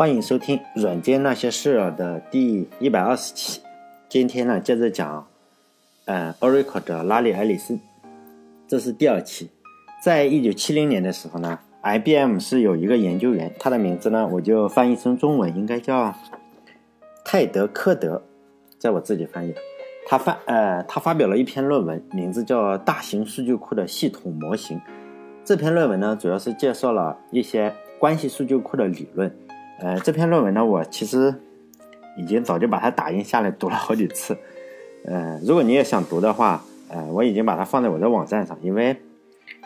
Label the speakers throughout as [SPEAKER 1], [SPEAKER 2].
[SPEAKER 1] 欢迎收听《软件那些事》的第一百二十期。今天呢，接着讲，呃，Oracle 的拉里·埃里森，这是第二期。在一九七零年的时候呢，IBM 是有一个研究员，他的名字呢，我就翻译成中文应该叫泰德·科德，在我自己翻译。他发呃，他发表了一篇论文，名字叫《大型数据库的系统模型》。这篇论文呢，主要是介绍了一些关系数据库的理论。呃，这篇论文呢，我其实已经早就把它打印下来读了好几次。呃，如果你也想读的话，呃，我已经把它放在我的网站上，因为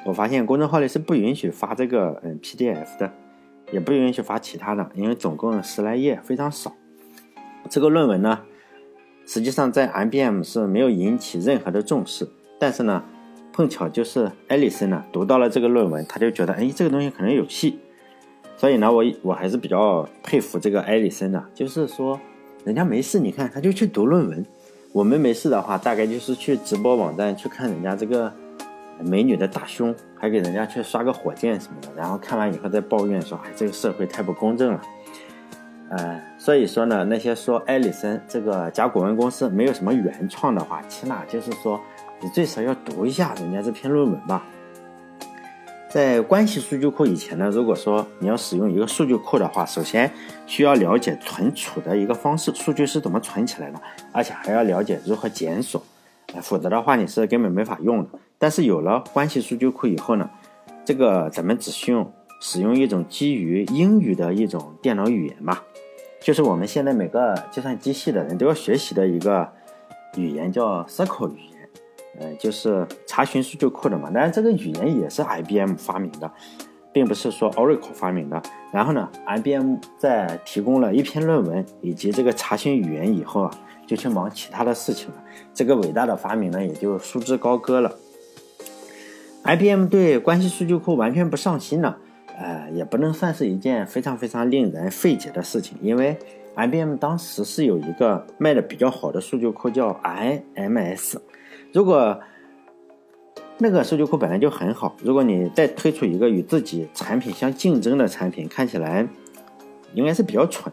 [SPEAKER 1] 我发现公众号里是不允许发这个嗯 PDF 的，也不允许发其他的，因为总共十来页，非常少。这个论文呢，实际上在 IBM 是没有引起任何的重视，但是呢，碰巧就是艾利森呢读到了这个论文，他就觉得，哎，这个东西可能有戏。所以呢，我我还是比较佩服这个艾里森的，就是说，人家没事，你看他就去读论文。我们没事的话，大概就是去直播网站去看人家这个美女的大胸，还给人家去刷个火箭什么的，然后看完以后再抱怨说，哎，这个社会太不公正了。呃，所以说呢，那些说艾里森这个甲骨文公司没有什么原创的话，起码就是说，你最少要读一下人家这篇论文吧。在关系数据库以前呢，如果说你要使用一个数据库的话，首先需要了解存储的一个方式，数据是怎么存起来的，而且还要了解如何检索，否则的话你是根本没法用的。但是有了关系数据库以后呢，这个咱们只需用使用一种基于英语的一种电脑语言嘛，就是我们现在每个计算机系的人都要学习的一个语言，叫 SQL 语言。呃，就是查询数据库的嘛，当然这个语言也是 IBM 发明的，并不是说 Oracle 发明的。然后呢，IBM 在提供了一篇论文以及这个查询语言以后啊，就去忙其他的事情了。这个伟大的发明呢，也就束之高阁了。IBM 对关系数据库完全不上心呢，呃，也不能算是一件非常非常令人费解的事情，因为 IBM 当时是有一个卖的比较好的数据库叫 IMS。如果那个数据库本来就很好，如果你再推出一个与自己产品相竞争的产品，看起来应该是比较蠢。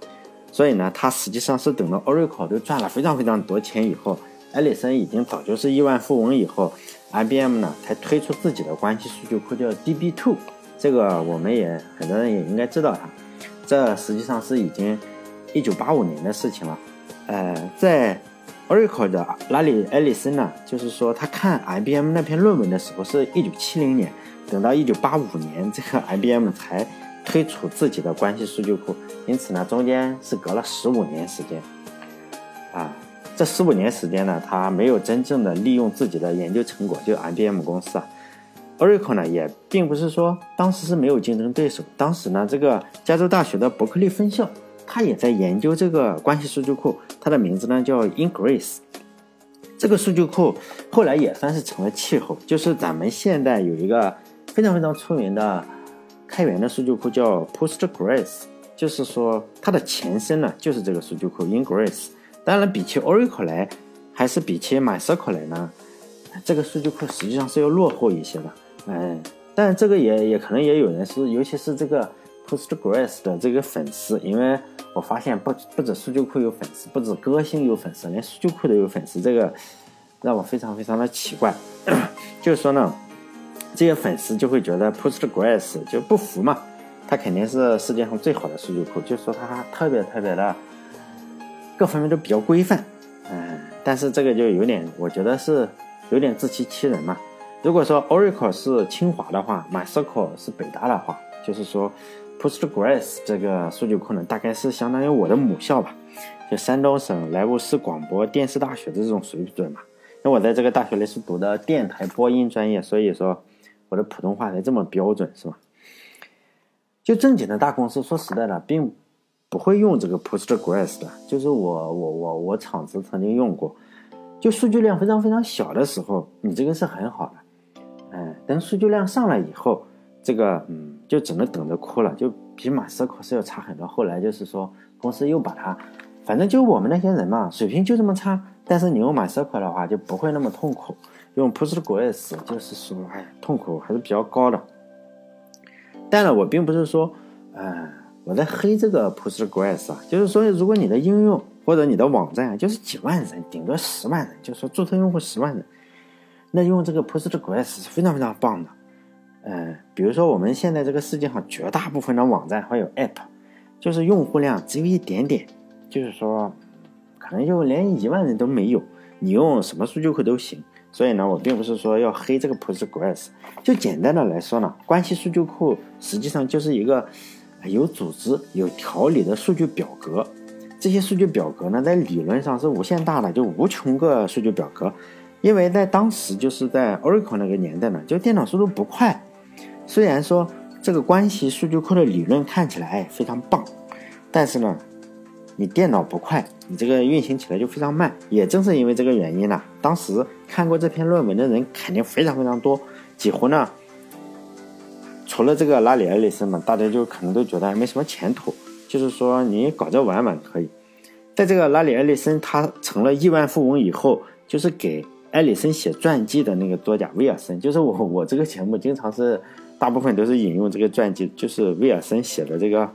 [SPEAKER 1] 所以呢，他实际上是等到 Oracle 都赚了非常非常多钱以后，埃里森已经早就是亿万富翁以后，IBM 呢才推出自己的关系数据库叫 DB2。这个我们也很多人也应该知道它。这实际上是已经一九八五年的事情了。呃，在 Oracle 的拉里·埃里森呢，就是说他看 IBM 那篇论文的时候是一九七零年，等到一九八五年，这个 IBM 才推出自己的关系数据库，因此呢，中间是隔了十五年时间。啊，这十五年时间呢，他没有真正的利用自己的研究成果，就 IBM 公司啊，Oracle 呢也并不是说当时是没有竞争对手，当时呢，这个加州大学的伯克利分校。他也在研究这个关系数据库，它的名字呢叫 Ingress。这个数据库后来也算是成了气候，就是咱们现在有一个非常非常出名的开源的数据库叫 Postgres，就是说它的前身呢就是这个数据库 Ingress。当然，比起 Oracle 来，还是比起 MySQL 来呢，这个数据库实际上是要落后一些的。嗯，但这个也也可能也有人是，尤其是这个 Postgres 的这个粉丝，因为。我发现不不止数据库有粉丝，不止歌星有粉丝，连数据库都有粉丝，这个让我非常非常的奇怪。就是说呢，这些粉丝就会觉得 Postgres 就不服嘛，它肯定是世界上最好的数据库，就说它特别特别的各方面都比较规范。嗯，但是这个就有点，我觉得是有点自欺欺人嘛。如果说 Oracle 是清华的话，MySQL 是北大的话，就是说。Postgres 这个数据库呢，大概是相当于我的母校吧，就山东省莱芜市广播电视大学的这种水准嘛。因为我在这个大学里是读的电台播音专业，所以说我的普通话才这么标准，是吧？就正经的大公司，说实在的，并不会用这个 Postgres 的。就是我我我我厂子曾经用过，就数据量非常非常小的时候，你这个是很好的。嗯，等数据量上来以后。这个嗯，就只能等着哭了，就比马斯克是要差很多。后来就是说，公司又把他，反正就我们那些人嘛，水平就这么差。但是你用马斯克的话，就不会那么痛苦。用 Postgres 就是说，哎，痛苦还是比较高的。当然，我并不是说，呃，我在黑这个 Postgres 啊，就是说，如果你的应用或者你的网站就是几万人，顶多十万人，就是说注册用户十万人，那用这个 Postgres 是非常非常棒的。呃，比如说我们现在这个世界上绝大部分的网站还有 App，就是用户量只有一点点，就是说可能就连一万人都没有，你用什么数据库都行。所以呢，我并不是说要黑这个 Postgres，就简单的来说呢，关系数据库实际上就是一个有组织、有条理的数据表格。这些数据表格呢，在理论上是无限大的，就无穷个数据表格。因为在当时就是在 Oracle 那个年代呢，就电脑速度不快。虽然说这个关系数据库的理论看起来哎非常棒，但是呢，你电脑不快，你这个运行起来就非常慢。也正是因为这个原因呢，当时看过这篇论文的人肯定非常非常多，几乎呢，除了这个拉里·埃里森嘛，大家就可能都觉得没什么前途。就是说你搞这玩玩可以。在这个拉里·埃里森他成了亿万富翁以后，就是给埃里森写传记的那个作家威尔森，就是我我这个节目经常是。大部分都是引用这个传记，就是威尔森写的这个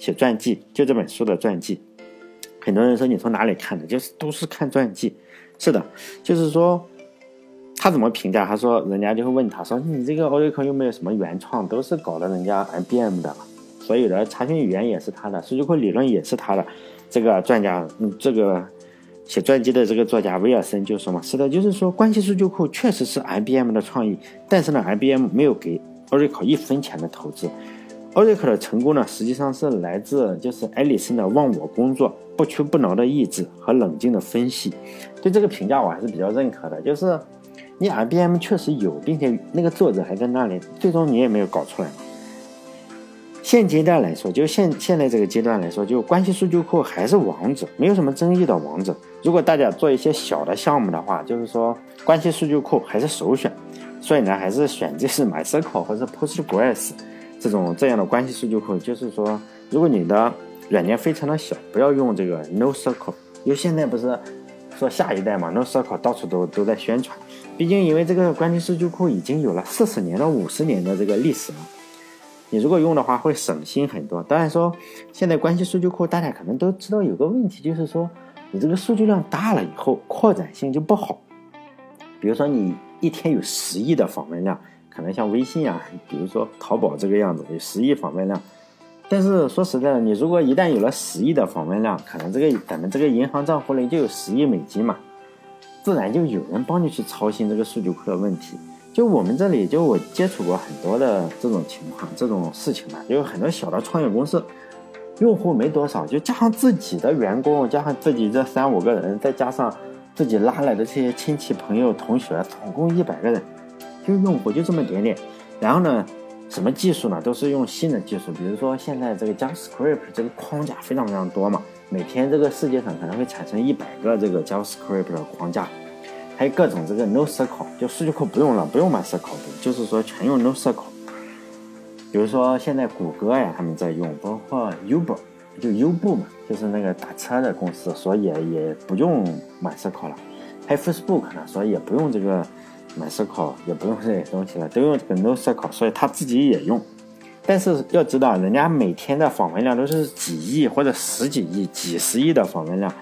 [SPEAKER 1] 写传记，就这本书的传记。很多人说你从哪里看的，就是都是看传记。是的，就是说他怎么评价？他说人家就会问他说你这个 Oracle 又没有什么原创？都是搞了人家 IBM 的，所有的查询语言也是他的，数据库理论也是他的。这个专家，嗯，这个。写传记的这个作家威尔森就说嘛：“是的，就是说关系数据库确实是 IBM 的创意，但是呢，IBM 没有给 Oracle 一分钱的投资。Oracle 的成功呢，实际上是来自就是埃里森的忘我工作、不屈不挠的意志和冷静的分析。对这个评价我还是比较认可的。就是你 IBM 确实有，并且那个作者还在那里，最终你也没有搞出来。”现阶段来说，就现现在这个阶段来说，就关系数据库还是王者，没有什么争议的王者。如果大家做一些小的项目的话，就是说关系数据库还是首选。所以呢，还是选就是 MySQL 或者 Postgres 这种这样的关系数据库。就是说，如果你的软件非常的小，不要用这个 NoSQL，因为现在不是说下一代嘛，NoSQL 到处都都在宣传。毕竟因为这个关系数据库已经有了四十年到五十年的这个历史了。你如果用的话，会省心很多。当然说，现在关系数据库大家可能都知道有个问题，就是说你这个数据量大了以后，扩展性就不好。比如说你一天有十亿的访问量，可能像微信啊，比如说淘宝这个样子有十亿访问量。但是说实在的，你如果一旦有了十亿的访问量，可能这个咱们这个银行账户里就有十亿美金嘛，自然就有人帮你去操心这个数据库的问题。就我们这里，就我接触过很多的这种情况、这种事情吧，有很多小的创业公司，用户没多少，就加上自己的员工，加上自己这三五个人，再加上自己拉来的这些亲戚朋友、同学，总共一百个人，就用户就这么点点。然后呢，什么技术呢？都是用新的技术，比如说现在这个 JavaScript 这个框架非常非常多嘛，每天这个世界上可能会产生一百个这个 JavaScript 的框架。还有各种这个 NoSQL，就数据库不用了，不用 MySQL，就是说全用 NoSQL。比如说现在谷歌呀，他们在用，包括 Uber，就优步嘛，就是那个打车的公司，所以也不用 MySQL 了。还有 Facebook 呢，所以也不用这个 MySQL，也不用这些东西了，都用这个 NoSQL，所以他自己也用。但是要知道，人家每天的访问量都是几亿或者十几亿、几十亿的访问量。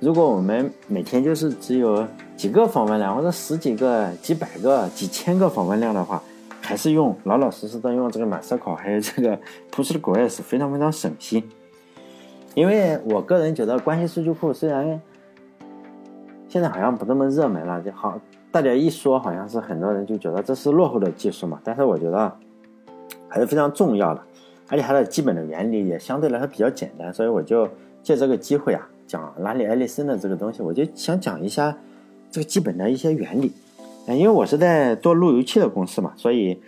[SPEAKER 1] 如果我们每天就是只有几个访问量，或者十几个、几百个、几千个访问量的话，还是用老老实实的用这个 MySQL，还有这个 Postgres，非常非常省心。因为我个人觉得，关系数据库虽然现在好像不那么热门了，就好大家一说，好像是很多人就觉得这是落后的技术嘛。但是我觉得还是非常重要的，而且它的基本的原理也相对来说比较简单，所以我就借这个机会啊。讲拉里·埃利森的这个东西，我就想讲一下这个基本的一些原理。嗯，因为我是在做路由器的公司嘛，所以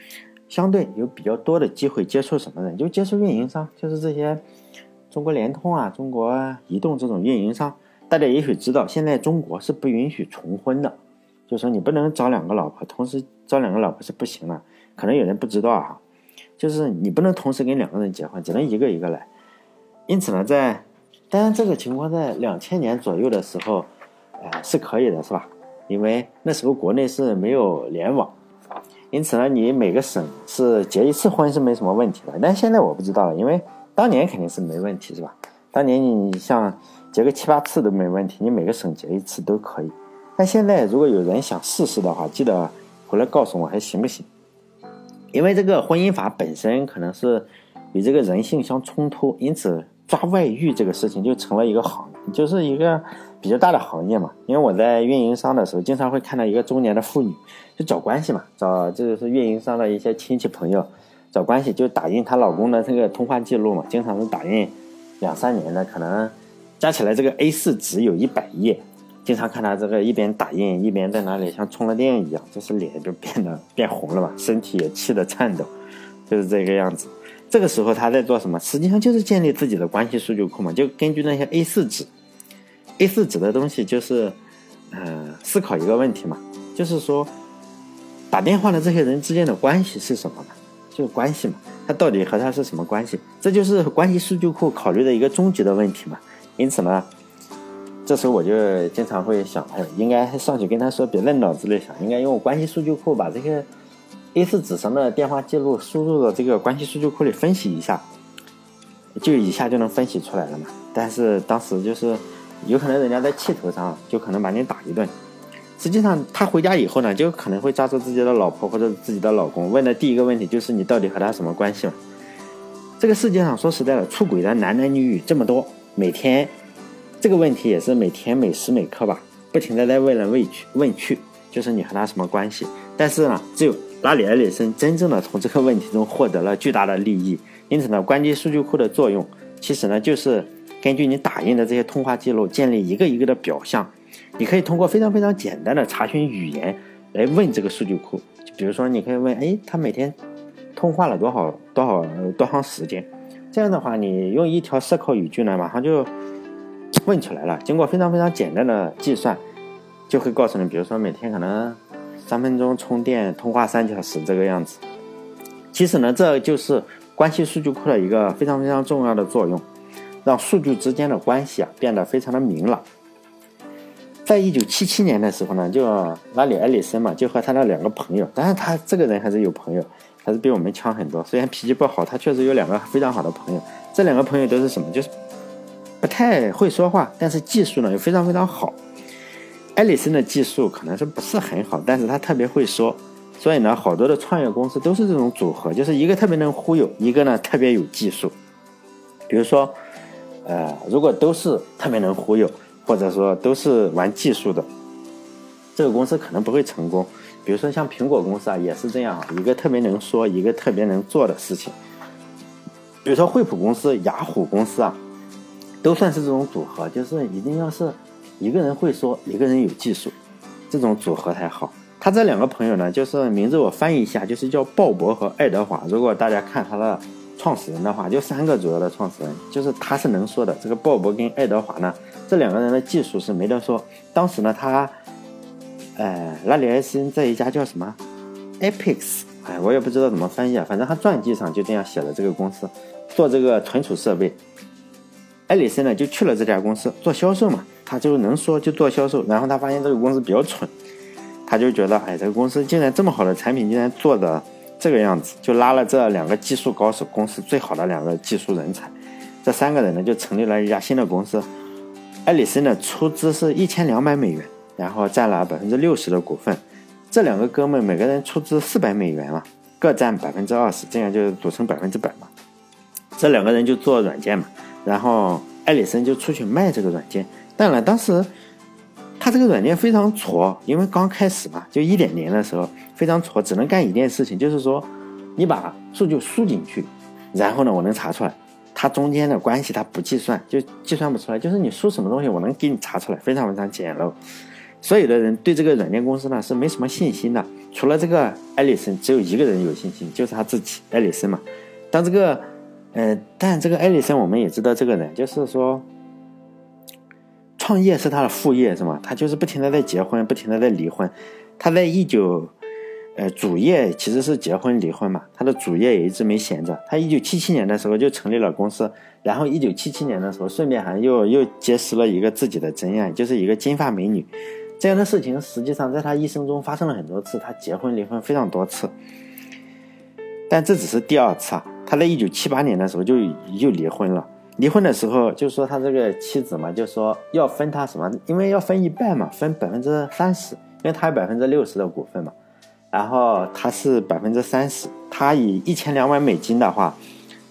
[SPEAKER 1] 相对有比较多的机会接触什么人，就接触运营商，就是这些中国联通啊、中国移动这种运营商。大家也许知道，现在中国是不允许重婚的，就说你不能找两个老婆，同时找两个老婆是不行的。可能有人不知道啊，就是你不能同时跟两个人结婚，只能一个一个来。因此呢，在当然，这个情况在两千年左右的时候，呃，是可以的，是吧？因为那时候国内是没有联网，因此呢，你每个省是结一次婚是没什么问题的。但现在我不知道了，因为当年肯定是没问题，是吧？当年你像结个七八次都没问题，你每个省结一次都可以。但现在如果有人想试试的话，记得回来告诉我还行不行？因为这个婚姻法本身可能是与这个人性相冲突，因此抓外遇这个事情就成了一个行，就是一个比较大的行业嘛。因为我在运营商的时候，经常会看到一个中年的妇女就找关系嘛，找就是运营商的一些亲戚朋友找关系，就打印她老公的这个通话记录嘛，经常是打印两三年的，可能加起来这个 A4 纸有一百页。经常看他这个一边打印一边在那里像充了电一样，就是脸就变得变红了嘛，身体也气得颤抖，就是这个样子。这个时候他在做什么？实际上就是建立自己的关系数据库嘛，就根据那些 A4 纸，A4 纸的东西就是，呃，思考一个问题嘛，就是说，打电话的这些人之间的关系是什么呢？就是关系嘛，他到底和他是什么关系？这就是关系数据库考虑的一个终极的问题嘛。因此呢。这时候我就经常会想，哎，应该上去跟他说，别在脑子里想，应该用关系数据库把这个 A4 纸上的电话记录输入到这个关系数据库里分析一下，就一下就能分析出来了嘛。但是当时就是有可能人家在气头上，就可能把你打一顿。实际上他回家以后呢，就可能会抓住自己的老婆或者自己的老公，问的第一个问题就是你到底和他什么关系嘛？这个世界上说实在的，出轨的男男女女这么多，每天。这个问题也是每天每时每刻吧，不停的在问来问去问去，就是你和他什么关系？但是呢，只有拉里·埃里森真正的从这个问题中获得了巨大的利益。因此呢，关机数据库的作用，其实呢就是根据你打印的这些通话记录，建立一个一个的表象。你可以通过非常非常简单的查询语言来问这个数据库，就比如说你可以问，哎，他每天通话了多少多少多长时间？这样的话，你用一条思考语句呢，马上就。问出来了，经过非常非常简单的计算，就会告诉你，比如说每天可能三分钟充电，通话三小时这个样子。其实呢，这就是关系数据库的一个非常非常重要的作用，让数据之间的关系啊变得非常的明朗。在一九七七年的时候呢，就拉里·埃里森嘛，就和他的两个朋友，当然他这个人还是有朋友，还是比我们强很多。虽然脾气不好，他确实有两个非常好的朋友。这两个朋友都是什么？就是。不太会说话，但是技术呢又非常非常好。艾里森的技术可能是不是很好，但是他特别会说，所以呢，好多的创业公司都是这种组合，就是一个特别能忽悠，一个呢特别有技术。比如说，呃，如果都是特别能忽悠，或者说都是玩技术的，这个公司可能不会成功。比如说像苹果公司啊，也是这样，一个特别能说，一个特别能做的事情。比如说惠普公司、雅虎公司啊。都算是这种组合，就是一定要是一个人会说，一个人有技术，这种组合才好。他这两个朋友呢，就是名字我翻译一下，就是叫鲍勃和爱德华。如果大家看他的创始人的话，就三个主要的创始人，就是他是能说的。这个鲍勃跟爱德华呢，这两个人的技术是没得说。当时呢，他，呃，拉里埃森在一家叫什么，Epix，哎，我也不知道怎么翻译啊，反正他传记上就这样写的。这个公司做这个存储设备。艾里森呢就去了这家公司做销售嘛，他就能说就做销售，然后他发现这个公司比较蠢，他就觉得哎，这个公司竟然这么好的产品竟然做的这个样子，就拉了这两个技术高手，公司最好的两个技术人才，这三个人呢就成立了一家新的公司。艾里森呢出资是一千两百美元，然后占了百分之六十的股份，这两个哥们每个人出资四百美元嘛，各占百分之二十，这样就组成百分之百嘛。这两个人就做软件嘛。然后艾里森就出去卖这个软件，当然当时他这个软件非常挫，因为刚开始嘛，就一点零的时候非常挫，只能干一件事情，就是说你把数据输进去，然后呢我能查出来，它中间的关系它不计算，就计算不出来，就是你输什么东西我能给你查出来，非常非常简陋。所有的人对这个软件公司呢是没什么信心的，除了这个艾里森，只有一个人有信心，就是他自己，艾里森嘛。当这个。呃，但这个艾里森我们也知道，这个人就是说，创业是他的副业，是吗？他就是不停的在结婚，不停的在离婚。他在一九，呃，主业其实是结婚离婚嘛，他的主业也一直没闲着。他一九七七年的时候就成立了公司，然后一九七七年的时候，顺便还又又结识了一个自己的真爱，就是一个金发美女。这样的事情实际上在他一生中发生了很多次，他结婚离婚非常多次，但这只是第二次啊。他在一九七八年的时候就又离婚了。离婚的时候就说他这个妻子嘛，就说要分他什么，因为要分一半嘛，分百分之三十，因为他有百分之六十的股份嘛。然后他是百分之三十，他以一千两百美金的话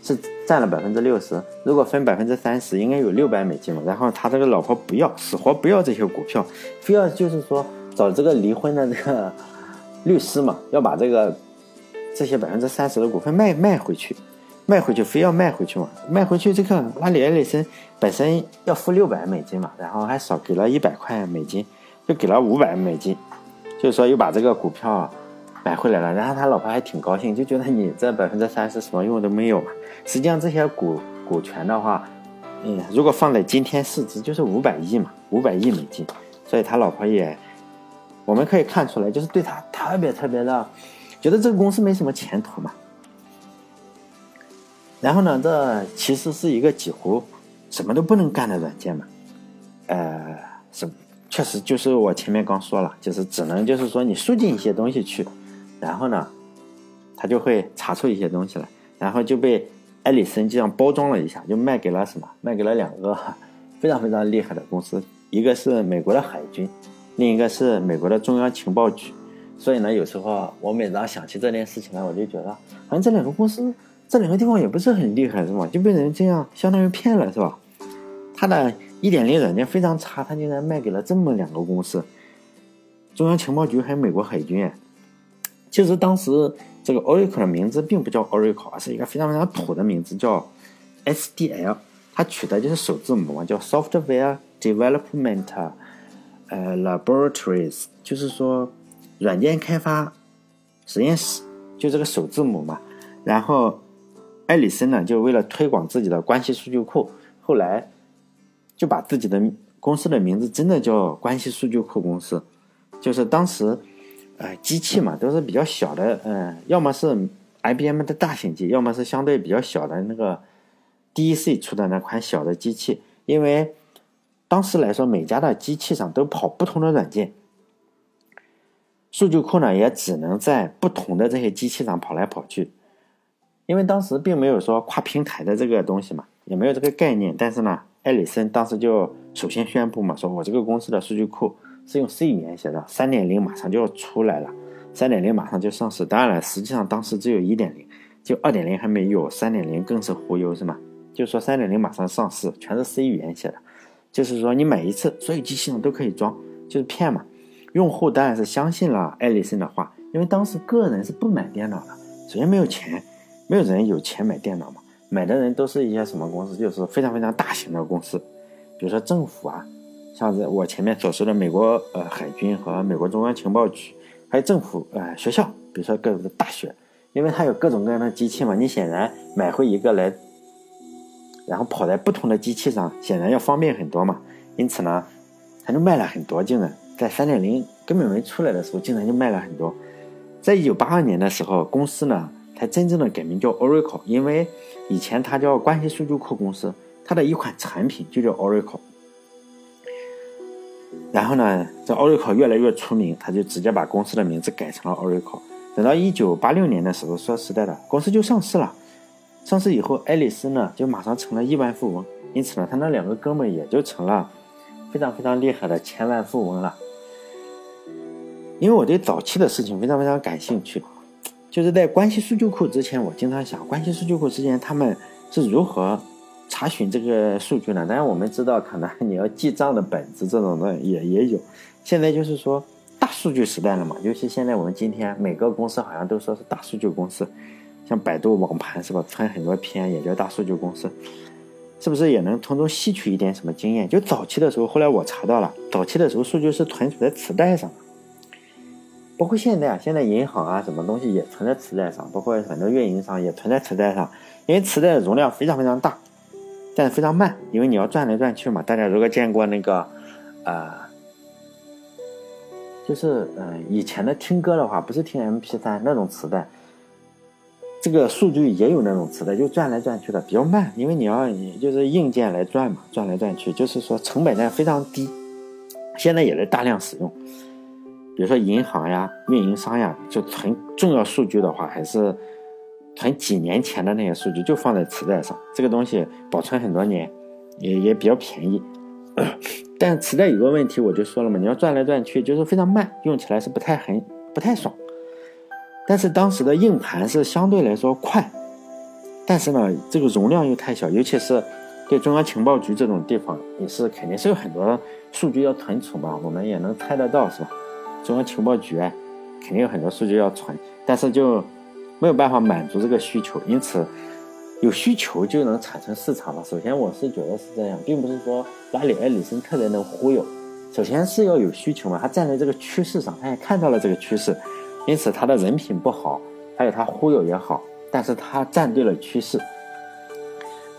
[SPEAKER 1] 是占了百分之六十。如果分百分之三十，应该有六百美金嘛。然后他这个老婆不要，死活不要这些股票，非要就是说找这个离婚的这个律师嘛，要把这个这些百分之三十的股份卖卖回去，卖回去非要卖回去嘛。卖回去这个拉里埃里森本身要付六百美金嘛，然后还少给了一百块美金，就给了五百美金，就是说又把这个股票。买回来了，然后他老婆还挺高兴，就觉得你这百分之三十什么用都没有嘛。实际上这些股股权的话，嗯，如果放在今天市值就是五百亿嘛，五百亿美金。所以他老婆也，我们可以看出来，就是对他特别特别的，觉得这个公司没什么前途嘛。然后呢，这其实是一个几乎什么都不能干的软件嘛，呃，是确实就是我前面刚说了，就是只能就是说你输进一些东西去。然后呢，他就会查出一些东西来，然后就被埃里森这样包装了一下，就卖给了什么？卖给了两个 非常非常厉害的公司，一个是美国的海军，另一个是美国的中央情报局。所以呢，有时候我每当想起这件事情来，我就觉得，好像这两个公司，这两个地方也不是很厉害，是吧？就被人这样相当于骗了，是吧？他的一点零软件非常差，他竟然卖给了这么两个公司，中央情报局还有美国海军。其实当时这个 Oracle 的名字并不叫 Oracle，而是一个非常非常土的名字，叫 SDL。它取的就是首字母嘛，叫 Software Development 呃 Laboratories，就是说软件开发实验室，就这个首字母嘛。然后埃里森呢，就为了推广自己的关系数据库，后来就把自己的公司的名字真的叫关系数据库公司，就是当时。呃，机器嘛都是比较小的，嗯，要么是 IBM 的大型机，要么是相对比较小的那个 DEC 出的那款小的机器。因为当时来说，每家的机器上都跑不同的软件，数据库呢也只能在不同的这些机器上跑来跑去。因为当时并没有说跨平台的这个东西嘛，也没有这个概念。但是呢，埃里森当时就首先宣布嘛，说我这个公司的数据库。是用 C 语言写的，三点零马上就要出来了，三点零马上就上市。当然了，实际上当时只有一点零，就二点零还没有，三点零更是忽悠，是吗？就说三点零马上上市，全是 C 语言写的，就是说你买一次，所有机器上都可以装，就是骗嘛。用户当然是相信了艾里森的话，因为当时个人是不买电脑的，首先没有钱，没有人有钱买电脑嘛，买的人都是一些什么公司，就是非常非常大型的公司，比如说政府啊。像是我前面所说的美国呃海军和美国中央情报局，还有政府呃学校，比如说各种的大学，因为它有各种各样的机器嘛，你显然买回一个来，然后跑在不同的机器上，显然要方便很多嘛。因此呢，它就卖了很多，竟然在三点零根本没出来的时候，竟然就卖了很多。在一九八二年的时候，公司呢才真正的改名叫 Oracle，因为以前它叫关系数据库公司，它的一款产品就叫 Oracle。然后呢，这 Oracle 越来越出名，他就直接把公司的名字改成了 Oracle。等到一九八六年的时候，说实在的，公司就上市了。上市以后，爱丽丝呢就马上成了亿万富翁，因此呢，他那两个哥们也就成了非常非常厉害的千万富翁了。因为我对早期的事情非常非常感兴趣，就是在关系数据库之前，我经常想，关系数据库之前他们是如何。查询这个数据呢？当然我们知道，可能你要记账的本子这种的也也有。现在就是说大数据时代了嘛，尤其现在我们今天每个公司好像都说是大数据公司，像百度网盘是吧？存很多篇也叫大数据公司，是不是也能从中吸取一点什么经验？就早期的时候，后来我查到了，早期的时候数据是存储在磁带上的，包括现在啊，现在银行啊什么东西也存在磁带上，包括很多运营商也存在磁带上，因为磁带的容量非常非常大。但是非常慢，因为你要转来转去嘛。大家如果见过那个，呃，就是嗯以前的听歌的话，不是听 M P 三那种磁带，这个数据也有那种磁带，就转来转去的比较慢，因为你要你就是硬件来转嘛，转来转去，就是说成本呢非常低。现在也在大量使用，比如说银行呀、运营商呀，就存重要数据的话，还是存几年前的那些数据，就放在磁带上，这个东西保存很多年，也也比较便宜。但磁带有个问题，我就说了嘛，你要转来转去，就是非常慢，用起来是不太很不太爽。但是当时的硬盘是相对来说快，但是呢，这个容量又太小，尤其是对中央情报局这种地方，也是肯定是有很多数据要存储嘛，我们也能猜得到，是吧？中央情报局啊肯定有很多数据要存，但是就没有办法满足这个需求，因此有需求就能产生市场了。首先，我是觉得是这样，并不是说拉里·埃里森特别能忽悠，首先是要有需求嘛，他站在这个趋势上，他也看到了这个趋势。因此，他的人品不好，还有他忽悠也好，但是他站对了趋势。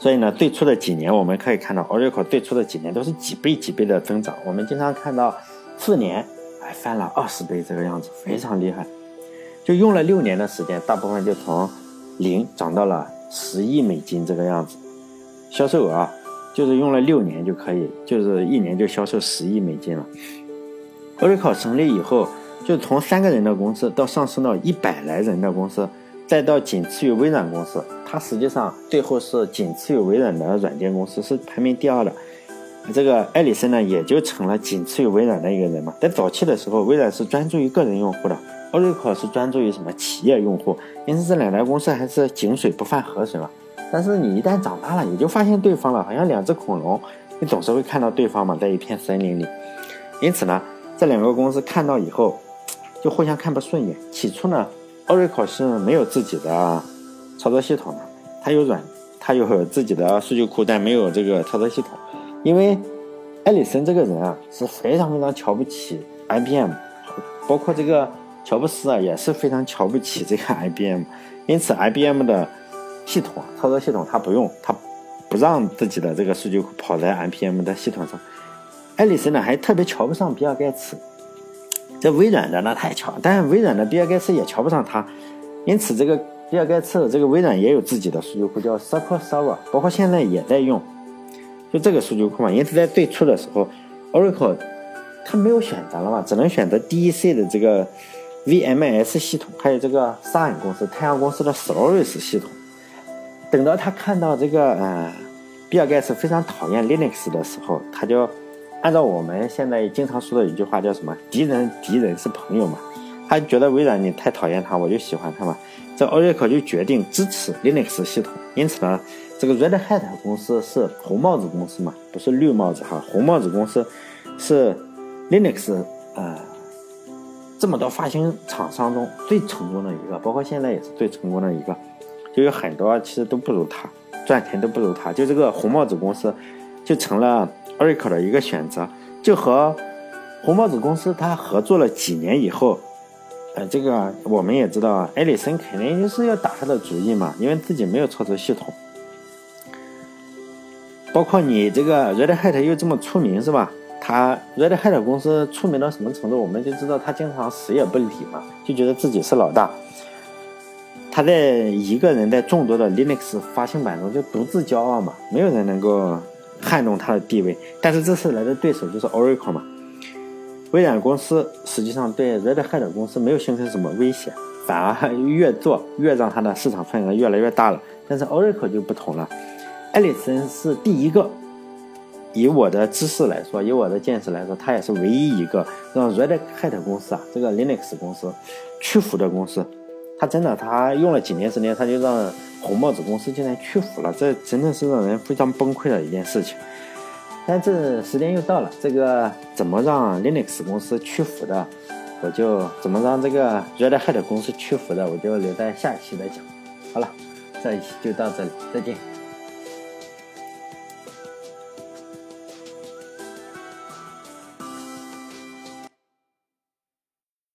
[SPEAKER 1] 所以呢，最初的几年我们可以看到，Oracle 最初的几年都是几倍几倍的增长。我们经常看到四年哎翻了二十倍这个样子，非常厉害。就用了六年的时间，大部分就从零涨到了十亿美金这个样子。销售额就是用了六年就可以，就是一年就销售十亿美金了。Oracle 成立以后。就从三个人的公司到上升到一百来人的公司，再到仅次于微软公司，它实际上最后是仅次于微软的软件公司，是排名第二的。这个艾里森呢，也就成了仅次于微软的一个人嘛。在早期的时候，微软是专注于个人用户的，Oracle 是专注于什么企业用户，因此这两家公司还是井水不犯河水嘛。但是你一旦长大了，你就发现对方了，好像两只恐龙，你总是会看到对方嘛，在一片森林里。因此呢，这两个公司看到以后。就互相看不顺眼。起初呢，Oracle 是没有自己的操作系统的，它有软，它有自己的数据库，但没有这个操作系统。因为埃里森这个人啊，是非常非常瞧不起 IBM，包括这个乔布斯啊，也是非常瞧不起这个 IBM。因此，IBM 的系统操作系统他不用，他不让自己的这个数据库跑在 IBM 的系统上。埃里森呢，还特别瞧不上比尔盖茨。这微软的那太巧，但是微软的比尔盖茨也瞧不上他，因此这个比尔盖茨的这个微软也有自己的数据库叫 SQL Server，包括现在也在用，就这个数据库嘛。因此在最初的时候，Oracle 它没有选择了嘛，只能选择 DEC 的这个 VMS 系统，还有这个沙恩公司、太阳公司的 Solaris 系统。等到他看到这个呃比尔盖茨非常讨厌 Linux 的时候，他就。按照我们现在经常说的一句话，叫什么？敌人敌人是朋友嘛。他觉得微软你太讨厌他，我就喜欢他嘛。这 Oracle 就决定支持 Linux 系统。因此呢，这个 Red Hat 公司是红帽子公司嘛，不是绿帽子哈。红帽子公司是 Linux 呃这么多发行厂商中最成功的一个，包括现在也是最成功的一个。就有很多其实都不如他，赚钱都不如他。就这个红帽子公司就成了。Oracle 的一个选择，就和红帽子公司它合作了几年以后，呃，这个我们也知道，艾里森肯定就是要打他的主意嘛，因为自己没有操作系统。包括你这个 Red Hat 又这么出名是吧？他 Red Hat 公司出名到什么程度，我们就知道他经常死也不理嘛，就觉得自己是老大。他在一个人在众多的 Linux 发行版中就独自骄傲嘛，没有人能够。撼动他的地位，但是这次来的对手就是 Oracle 嘛。微软公司实际上对 Red Hat 公司没有形成什么威胁，反而越做越让它的市场份额越来越大了。但是 Oracle 就不同了，艾里森是第一个，以我的知识来说，以我的见识来说，他也是唯一一个让 Red Hat 公司啊，这个 Linux 公司屈服的公司。他真的，他用了几年时间，他就让红帽子公司竟然屈服了，这真的是让人非常崩溃的一件事情。但这时间又到了，这个怎么让 Linux 公司屈服的，我就怎么让这个 Red Hat 公司屈服的，我就留在下一期再讲。好了，这一期就到这里，再见。